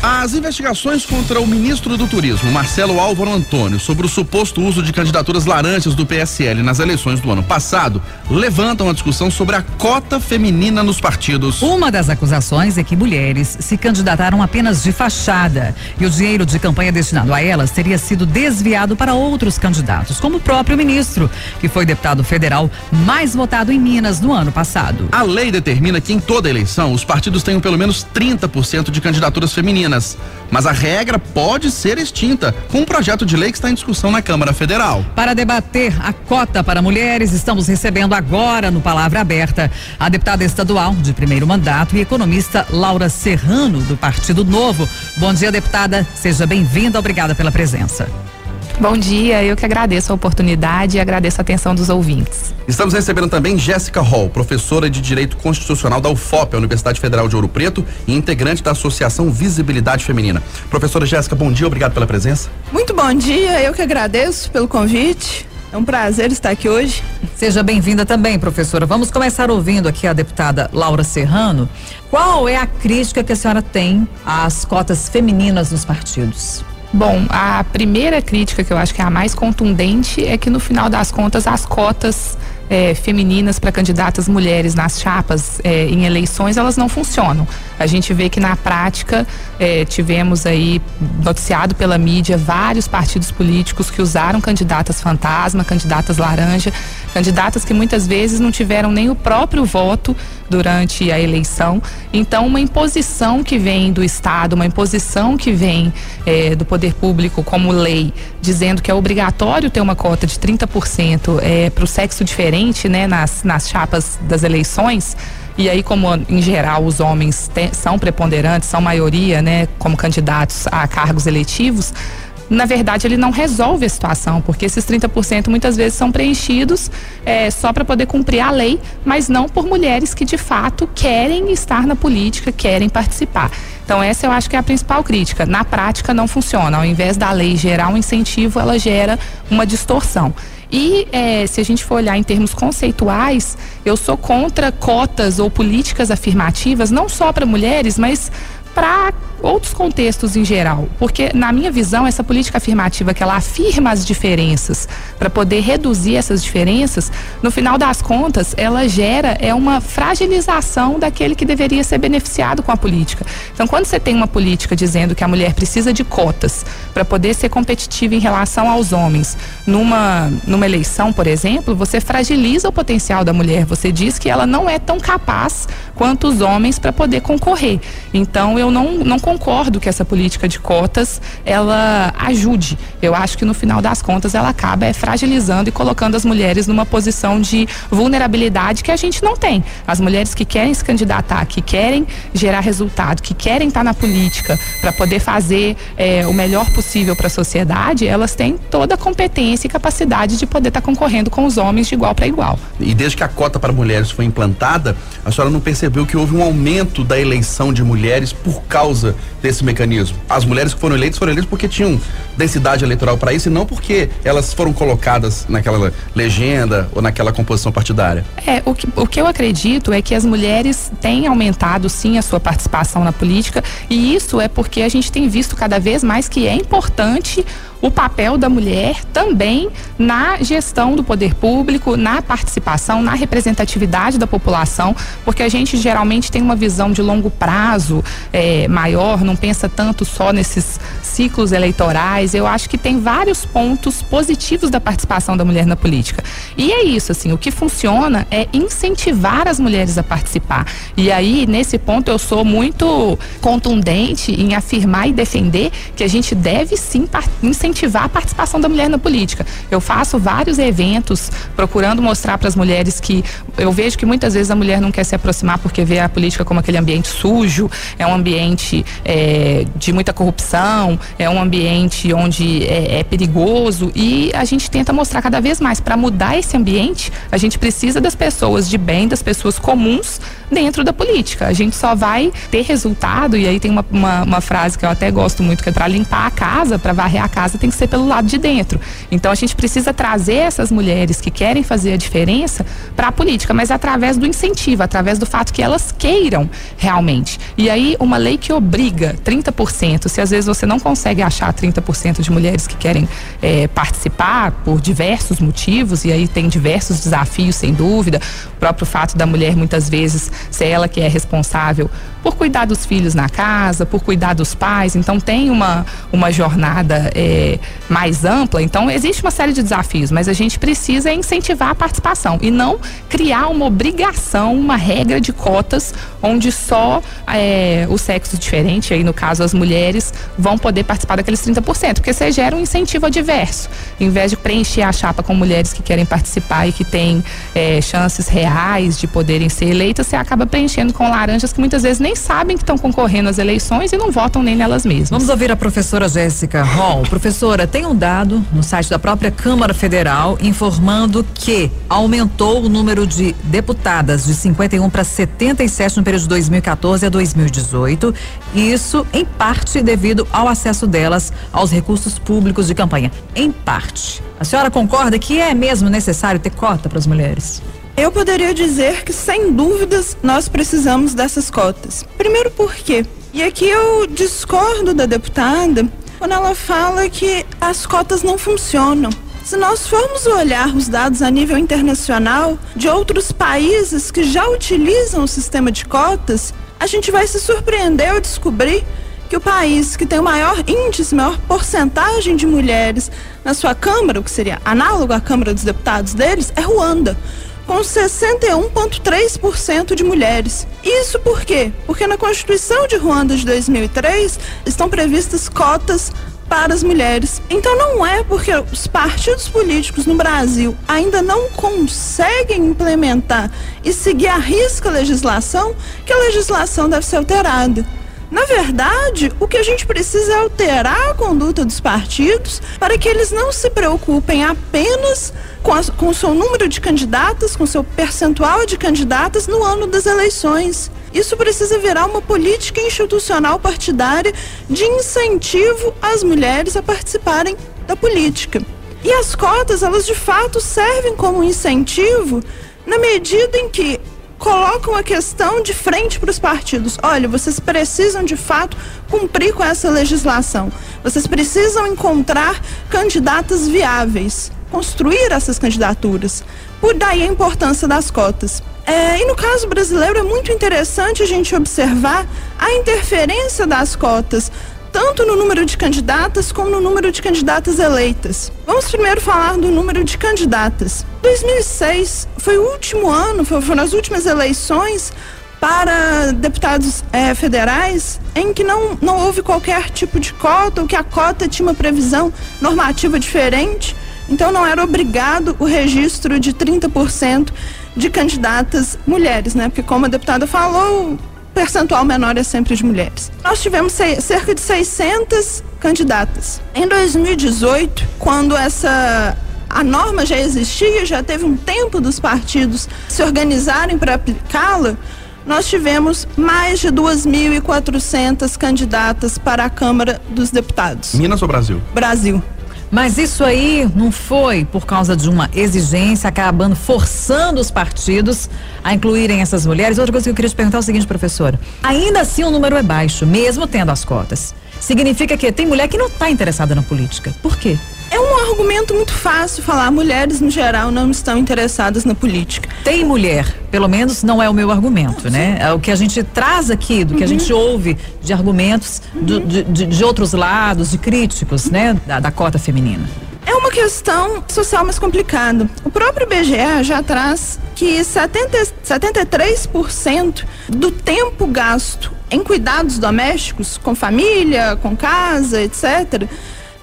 As investigações contra o ministro do Turismo, Marcelo Álvaro Antônio, sobre o suposto uso de candidaturas laranjas do PSL nas eleições do ano passado, levantam a discussão sobre a cota feminina nos partidos. Uma das acusações é que mulheres se candidataram apenas de fachada e o dinheiro de campanha destinado a elas teria sido desviado para outros candidatos, como o próprio ministro, que foi deputado federal mais votado em Minas no ano passado. A lei determina que em toda eleição os partidos tenham pelo menos 30% de candidaturas femininas mas a regra pode ser extinta com um projeto de lei que está em discussão na Câmara Federal. Para debater a cota para mulheres, estamos recebendo agora no Palavra Aberta a deputada estadual de primeiro mandato e economista Laura Serrano, do Partido Novo. Bom dia, deputada. Seja bem-vinda. Obrigada pela presença. Bom dia, eu que agradeço a oportunidade e agradeço a atenção dos ouvintes. Estamos recebendo também Jéssica Hall, professora de Direito Constitucional da UFOP, a Universidade Federal de Ouro Preto, e integrante da Associação Visibilidade Feminina. Professora Jéssica, bom dia, obrigado pela presença. Muito bom dia, eu que agradeço pelo convite. É um prazer estar aqui hoje. Seja bem-vinda também, professora. Vamos começar ouvindo aqui a deputada Laura Serrano. Qual é a crítica que a senhora tem às cotas femininas nos partidos? Bom, a primeira crítica que eu acho que é a mais contundente é que no final das contas as cotas é, femininas para candidatas mulheres nas chapas é, em eleições elas não funcionam. A gente vê que na prática é, tivemos aí noticiado pela mídia vários partidos políticos que usaram candidatas fantasma, candidatas laranja, candidatas que muitas vezes não tiveram nem o próprio voto durante a eleição. Então, uma imposição que vem do Estado, uma imposição que vem é, do poder público como lei, dizendo que é obrigatório ter uma cota de 30% é, para o sexo diferente né, nas, nas chapas das eleições. E aí, como em geral os homens são preponderantes, são maioria, né, como candidatos a cargos eletivos, na verdade ele não resolve a situação, porque esses 30% muitas vezes são preenchidos é, só para poder cumprir a lei, mas não por mulheres que de fato querem estar na política, querem participar. Então essa eu acho que é a principal crítica. Na prática não funciona. Ao invés da lei gerar um incentivo, ela gera uma distorção. E é, se a gente for olhar em termos conceituais, eu sou contra cotas ou políticas afirmativas, não só para mulheres, mas para outros contextos em geral, porque na minha visão essa política afirmativa que ela afirma as diferenças para poder reduzir essas diferenças, no final das contas ela gera é uma fragilização daquele que deveria ser beneficiado com a política. Então quando você tem uma política dizendo que a mulher precisa de cotas para poder ser competitiva em relação aos homens, numa numa eleição, por exemplo, você fragiliza o potencial da mulher, você diz que ela não é tão capaz quanto os homens para poder concorrer. Então eu não não concordo que essa política de cotas ela ajude. Eu acho que no final das contas ela acaba é, fragilizando e colocando as mulheres numa posição de vulnerabilidade que a gente não tem. As mulheres que querem se candidatar, que querem gerar resultado, que querem estar na política para poder fazer é, o melhor possível para a sociedade, elas têm toda a competência e capacidade de poder estar concorrendo com os homens de igual para igual. E desde que a cota para mulheres foi implantada, a senhora não percebeu que houve um aumento da eleição de mulheres por causa desse mecanismo. As mulheres que foram eleitas foram eleitas porque tinham densidade eleitoral para isso e não porque elas foram colocadas naquela legenda ou naquela composição partidária. É, o que, o que eu acredito é que as mulheres têm aumentado sim a sua participação na política e isso é porque a gente tem visto cada vez mais que é importante o papel da mulher também na gestão do poder público, na participação, na representatividade da população, porque a gente geralmente tem uma visão de longo prazo é, maior, não pensa tanto só nesses ciclos eleitorais. Eu acho que tem vários pontos positivos da participação da mulher na política. E é isso, assim, o que funciona é incentivar as mulheres a participar. E aí, nesse ponto, eu sou muito contundente em afirmar e defender que a gente deve sim incentivar incentivar a participação da mulher na política. Eu faço vários eventos procurando mostrar para as mulheres que eu vejo que muitas vezes a mulher não quer se aproximar porque vê a política como aquele ambiente sujo, é um ambiente é, de muita corrupção, é um ambiente onde é, é perigoso e a gente tenta mostrar cada vez mais para mudar esse ambiente. A gente precisa das pessoas de bem, das pessoas comuns dentro da política. A gente só vai ter resultado, e aí tem uma, uma, uma frase que eu até gosto muito, que é para limpar a casa, para varrer a casa, tem que ser pelo lado de dentro. Então a gente precisa trazer essas mulheres que querem fazer a diferença para a política, mas através do incentivo, através do fato que elas queiram realmente. E aí uma lei que obriga 30%, se às vezes você não consegue achar 30% de mulheres que querem é, participar por diversos motivos, e aí tem diversos desafios, sem dúvida, o próprio fato da mulher muitas vezes ser ela que é responsável por cuidar dos filhos na casa, por cuidar dos pais, então tem uma, uma jornada é, mais ampla, então existe uma série de desafios, mas a gente precisa incentivar a participação e não criar uma obrigação, uma regra de cotas onde só é, o sexo diferente, aí no caso as mulheres, vão poder participar daqueles 30%, porque você gera um incentivo adverso. Em vez de preencher a chapa com mulheres que querem participar e que têm é, chances reais de poderem ser eleitas, você acaba preenchendo com laranjas que muitas vezes nem sabem que estão concorrendo às eleições e não votam nem nelas mesmas. Vamos ouvir a professora Jéssica Hall. Professora, tem um dado no site da própria Câmara Federal informando que aumentou o número de deputadas de 51 para 77 no período de 2014 a 2018. Isso, em parte, devido ao acesso delas aos recursos públicos de campanha. Em parte. A senhora concorda que é mesmo necessário ter cota para as mulheres? Eu poderia dizer que, sem dúvidas, nós precisamos dessas cotas. Primeiro, por quê? E aqui eu discordo da deputada quando ela fala que as cotas não funcionam. Se nós formos olhar os dados a nível internacional de outros países que já utilizam o sistema de cotas, a gente vai se surpreender ao descobrir que o país que tem o maior índice, maior porcentagem de mulheres na sua Câmara, o que seria análogo à Câmara dos Deputados deles, é Ruanda com 61,3% de mulheres. Isso por quê? Porque na Constituição de Ruanda de 2003 estão previstas cotas para as mulheres. Então não é porque os partidos políticos no Brasil ainda não conseguem implementar e seguir a risca a legislação que a legislação deve ser alterada. Na verdade, o que a gente precisa é alterar a conduta dos partidos para que eles não se preocupem apenas com, com o seu número de candidatas, com o seu percentual de candidatas no ano das eleições. Isso precisa virar uma política institucional partidária de incentivo às mulheres a participarem da política. E as cotas, elas de fato servem como incentivo na medida em que colocam a questão de frente para os partidos. Olha, vocês precisam de fato cumprir com essa legislação. Vocês precisam encontrar candidatas viáveis, construir essas candidaturas. Por daí a importância das cotas. É, e no caso brasileiro é muito interessante a gente observar a interferência das cotas tanto no número de candidatas como no número de candidatas eleitas. Vamos primeiro falar do número de candidatas. 2006 foi o último ano, foram as últimas eleições para deputados é, federais em que não, não houve qualquer tipo de cota, ou que a cota tinha uma previsão normativa diferente. Então não era obrigado o registro de 30% de candidatas mulheres, né? Porque como a deputada falou, percentual menor é sempre de mulheres. Nós tivemos cerca de 600 candidatas. Em 2018, quando essa a norma já existia, já teve um tempo dos partidos se organizarem para aplicá-la, nós tivemos mais de 2.400 candidatas para a Câmara dos Deputados. Minas ou Brasil? Brasil. Mas isso aí não foi por causa de uma exigência, acabando forçando os partidos a incluírem essas mulheres. Outra coisa que eu queria te perguntar é o seguinte, professora. Ainda assim o número é baixo, mesmo tendo as cotas. Significa que tem mulher que não está interessada na política. Por quê? É um argumento muito fácil falar. Mulheres, no geral, não estão interessadas na política. Tem mulher, pelo menos não é o meu argumento, né? É o que a gente traz aqui, do que uhum. a gente ouve de argumentos uhum. do, de, de, de, outros lados, de críticos, né? Da, da cota feminina. É uma questão social mais complicada. O próprio IBGE já traz que 70, 73% do tempo gasto em cuidados domésticos, com família, com casa, etc.,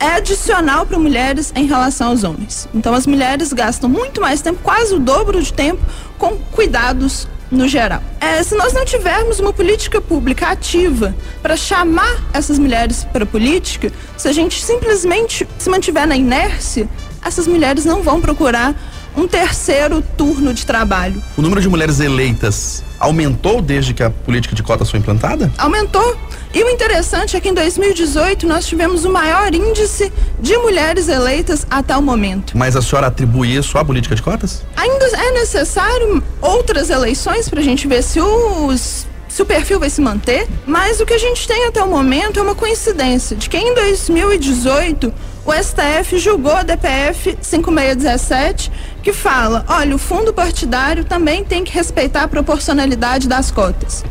é adicional para mulheres em relação aos homens. Então, as mulheres gastam muito mais tempo, quase o dobro de tempo, com cuidados no geral. É, se nós não tivermos uma política pública ativa para chamar essas mulheres para a política, se a gente simplesmente se mantiver na inércia, essas mulheres não vão procurar um terceiro turno de trabalho. O número de mulheres eleitas aumentou desde que a política de cotas foi implantada? Aumentou. E o interessante é que em 2018 nós tivemos o maior índice de mulheres eleitas até o momento. Mas a senhora atribui isso à política de cotas? Ainda é necessário outras eleições para a gente ver se os se o perfil vai se manter, mas o que a gente tem até o momento é uma coincidência de que em 2018 o STF julgou a DPF 5617, que fala: olha, o fundo partidário também tem que respeitar a proporcionalidade das cotas.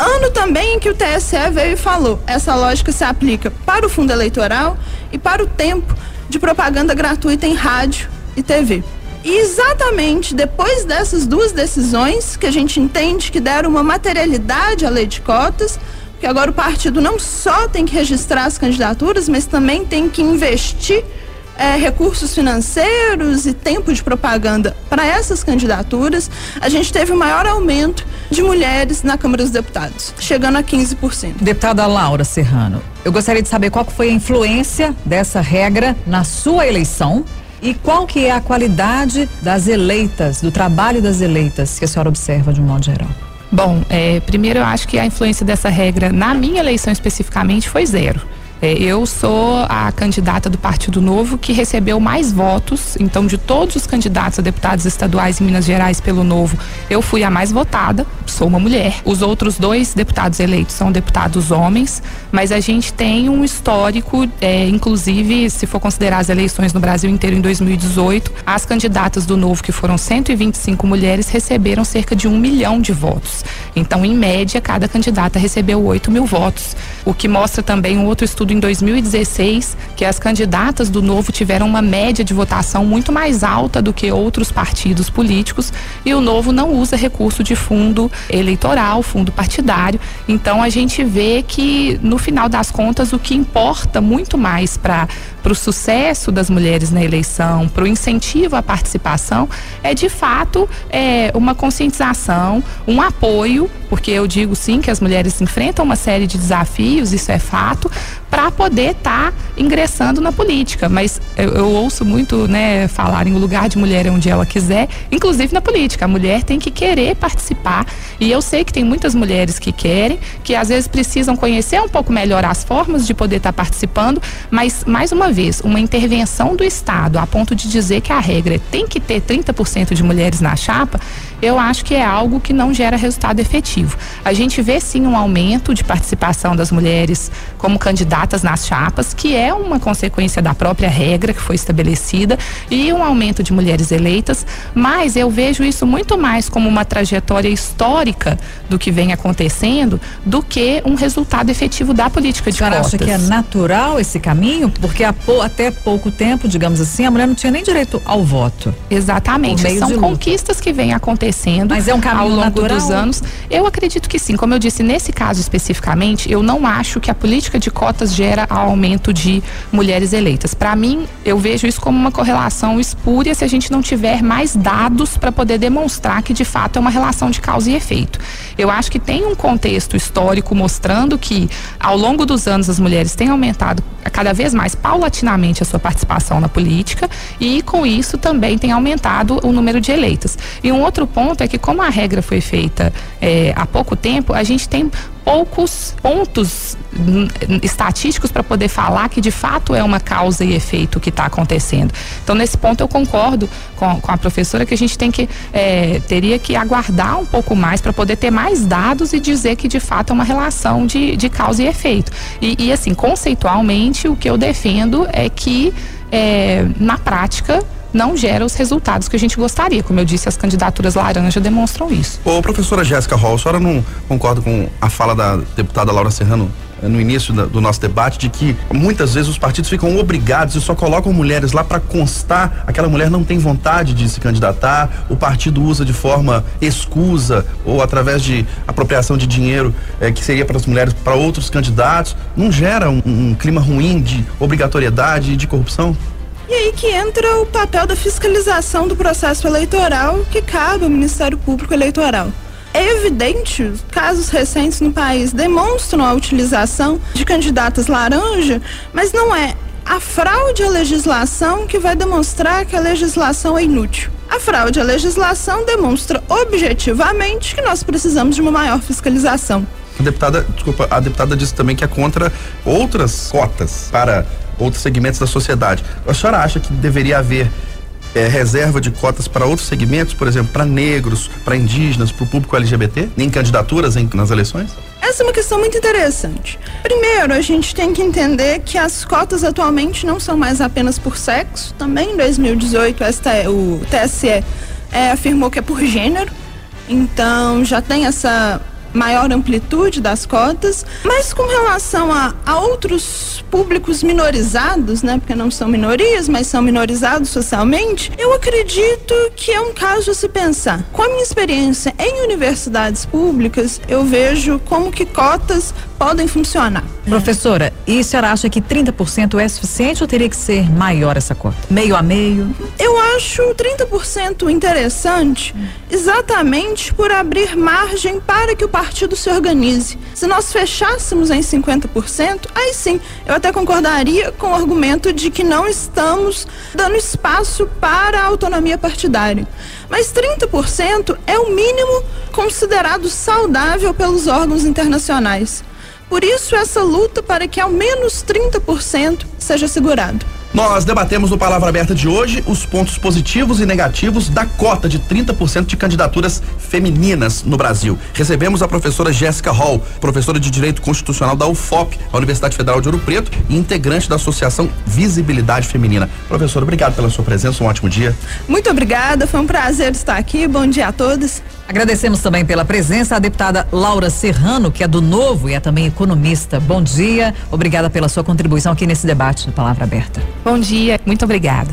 Ano também em que o TSE veio e falou: essa lógica se aplica para o fundo eleitoral e para o tempo de propaganda gratuita em rádio e TV. E exatamente depois dessas duas decisões, que a gente entende que deram uma materialidade à lei de cotas, que agora o partido não só tem que registrar as candidaturas, mas também tem que investir é, recursos financeiros e tempo de propaganda para essas candidaturas, a gente teve o maior aumento de mulheres na Câmara dos Deputados, chegando a 15%. Deputada Laura Serrano, eu gostaria de saber qual foi a influência dessa regra na sua eleição e qual que é a qualidade das eleitas, do trabalho das eleitas que a senhora observa de um modo geral? Bom, é, primeiro eu acho que a influência dessa regra na minha eleição especificamente foi zero. É, eu sou a candidata do Partido Novo que recebeu mais votos. Então, de todos os candidatos a deputados estaduais em Minas Gerais pelo Novo, eu fui a mais votada. Sou uma mulher. Os outros dois deputados eleitos são deputados homens, mas a gente tem um histórico, é, inclusive, se for considerar as eleições no Brasil inteiro em 2018, as candidatas do Novo, que foram 125 mulheres, receberam cerca de um milhão de votos. Então, em média, cada candidata recebeu 8 mil votos. O que mostra também um outro estudo em 2016 que as candidatas do Novo tiveram uma média de votação muito mais alta do que outros partidos políticos e o Novo não usa recurso de fundo eleitoral, fundo partidário. Então a gente vê que no final das contas o que importa muito mais para para o sucesso das mulheres na eleição, para o incentivo à participação, é de fato é, uma conscientização, um apoio, porque eu digo sim que as mulheres enfrentam uma série de desafios, isso é fato, para poder estar tá ingressando na política. Mas eu, eu, ouço muito né, falar em o lugar de mulher é onde ela quiser, inclusive na política. A mulher tem que querer participar. E eu sei que tem muitas mulheres que querem, que às vezes precisam conhecer um pouco melhor as formas de poder estar tá participando, mas mais uma vez, uma intervenção do Estado a ponto de dizer que a regra tem que ter 30% de mulheres na chapa, eu acho que é algo que não gera resultado efetivo. A gente vê sim um aumento de participação das mulheres como candidatas nas chapas, que é uma consequência da própria regra que foi estabelecida, e um aumento de mulheres eleitas, mas eu vejo isso muito mais como uma trajetória histórica do que vem acontecendo do que um resultado efetivo da política de cotas. acha que é natural esse caminho? Porque até pouco tempo, digamos assim, a mulher não tinha nem direito ao voto. Exatamente. São conquistas que vêm acontecendo Mas é um caminho ao longo natural? dos anos. Eu acredito que sim. Como eu disse, nesse caso especificamente, eu não acho que a política de cotas gera aumento de mulheres eleitas. Para mim, eu vejo isso como uma correlação espúria se a gente não tiver mais dados para poder demonstrar que de fato é uma relação de causa e efeito. Eu acho que tem um contexto histórico mostrando que ao longo dos anos as mulheres têm aumentado cada vez mais paulatinamente a sua participação na política e com isso também tem aumentado o número de eleitas. E um outro ponto é que como a regra foi feita é, há pouco tempo, a gente tem poucos pontos estatísticos para poder falar que de fato é uma causa e efeito que está acontecendo. Então nesse ponto eu concordo com, com a professora que a gente tem que é, teria que aguardar um pouco mais para poder ter mais dados e dizer que de fato é uma relação de, de causa e efeito. E, e assim conceitualmente o que eu defendo é que é, na prática não gera os resultados que a gente gostaria. Como eu disse, as candidaturas laranja demonstram isso. Ô, professora Jéssica Hall, a senhora não concorda com a fala da deputada Laura Serrano no início da, do nosso debate de que muitas vezes os partidos ficam obrigados e só colocam mulheres lá para constar aquela mulher não tem vontade de se candidatar, o partido usa de forma escusa ou através de apropriação de dinheiro eh, que seria para as mulheres para outros candidatos, não gera um, um clima ruim de obrigatoriedade e de corrupção? E aí que entra o papel da fiscalização do processo eleitoral que cabe ao Ministério Público Eleitoral. Evidente, casos recentes no país demonstram a utilização de candidatas laranja, mas não é a fraude à legislação que vai demonstrar que a legislação é inútil. A fraude à legislação demonstra objetivamente que nós precisamos de uma maior fiscalização. A deputada, desculpa, a deputada disse também que é contra outras cotas para outros segmentos da sociedade. A senhora acha que deveria haver é, reserva de cotas para outros segmentos, por exemplo, para negros, para indígenas, para o público LGBT, em candidaturas em, nas eleições? Essa é uma questão muito interessante. Primeiro, a gente tem que entender que as cotas atualmente não são mais apenas por sexo. Também em 2018, esta, o TSE é, afirmou que é por gênero. Então já tem essa maior amplitude das cotas, mas com relação a, a, outros públicos minorizados, né, porque não são minorias, mas são minorizados socialmente, eu acredito que é um caso a se pensar. Com a minha experiência em universidades públicas, eu vejo como que cotas podem funcionar. Professora, e a senhora acha que 30% é suficiente ou teria que ser maior essa cota? Meio a meio? Eu acho 30% interessante exatamente por abrir margem para que o partido se organize. Se nós fechássemos em 50%, aí sim, eu até concordaria com o argumento de que não estamos dando espaço para a autonomia partidária. Mas 30% é o mínimo considerado saudável pelos órgãos internacionais. Por isso, essa luta para que ao menos 30% seja assegurado. Nós debatemos no Palavra Aberta de hoje os pontos positivos e negativos da cota de 30% de candidaturas femininas no Brasil. Recebemos a professora Jéssica Hall, professora de Direito Constitucional da UFOP, a Universidade Federal de Ouro Preto, e integrante da Associação Visibilidade Feminina. Professora, obrigado pela sua presença, um ótimo dia. Muito obrigada, foi um prazer estar aqui. Bom dia a todos. Agradecemos também pela presença a deputada Laura Serrano, que é do Novo e é também economista. Bom dia, obrigada pela sua contribuição aqui nesse debate no Palavra Aberta. Bom dia, muito obrigada.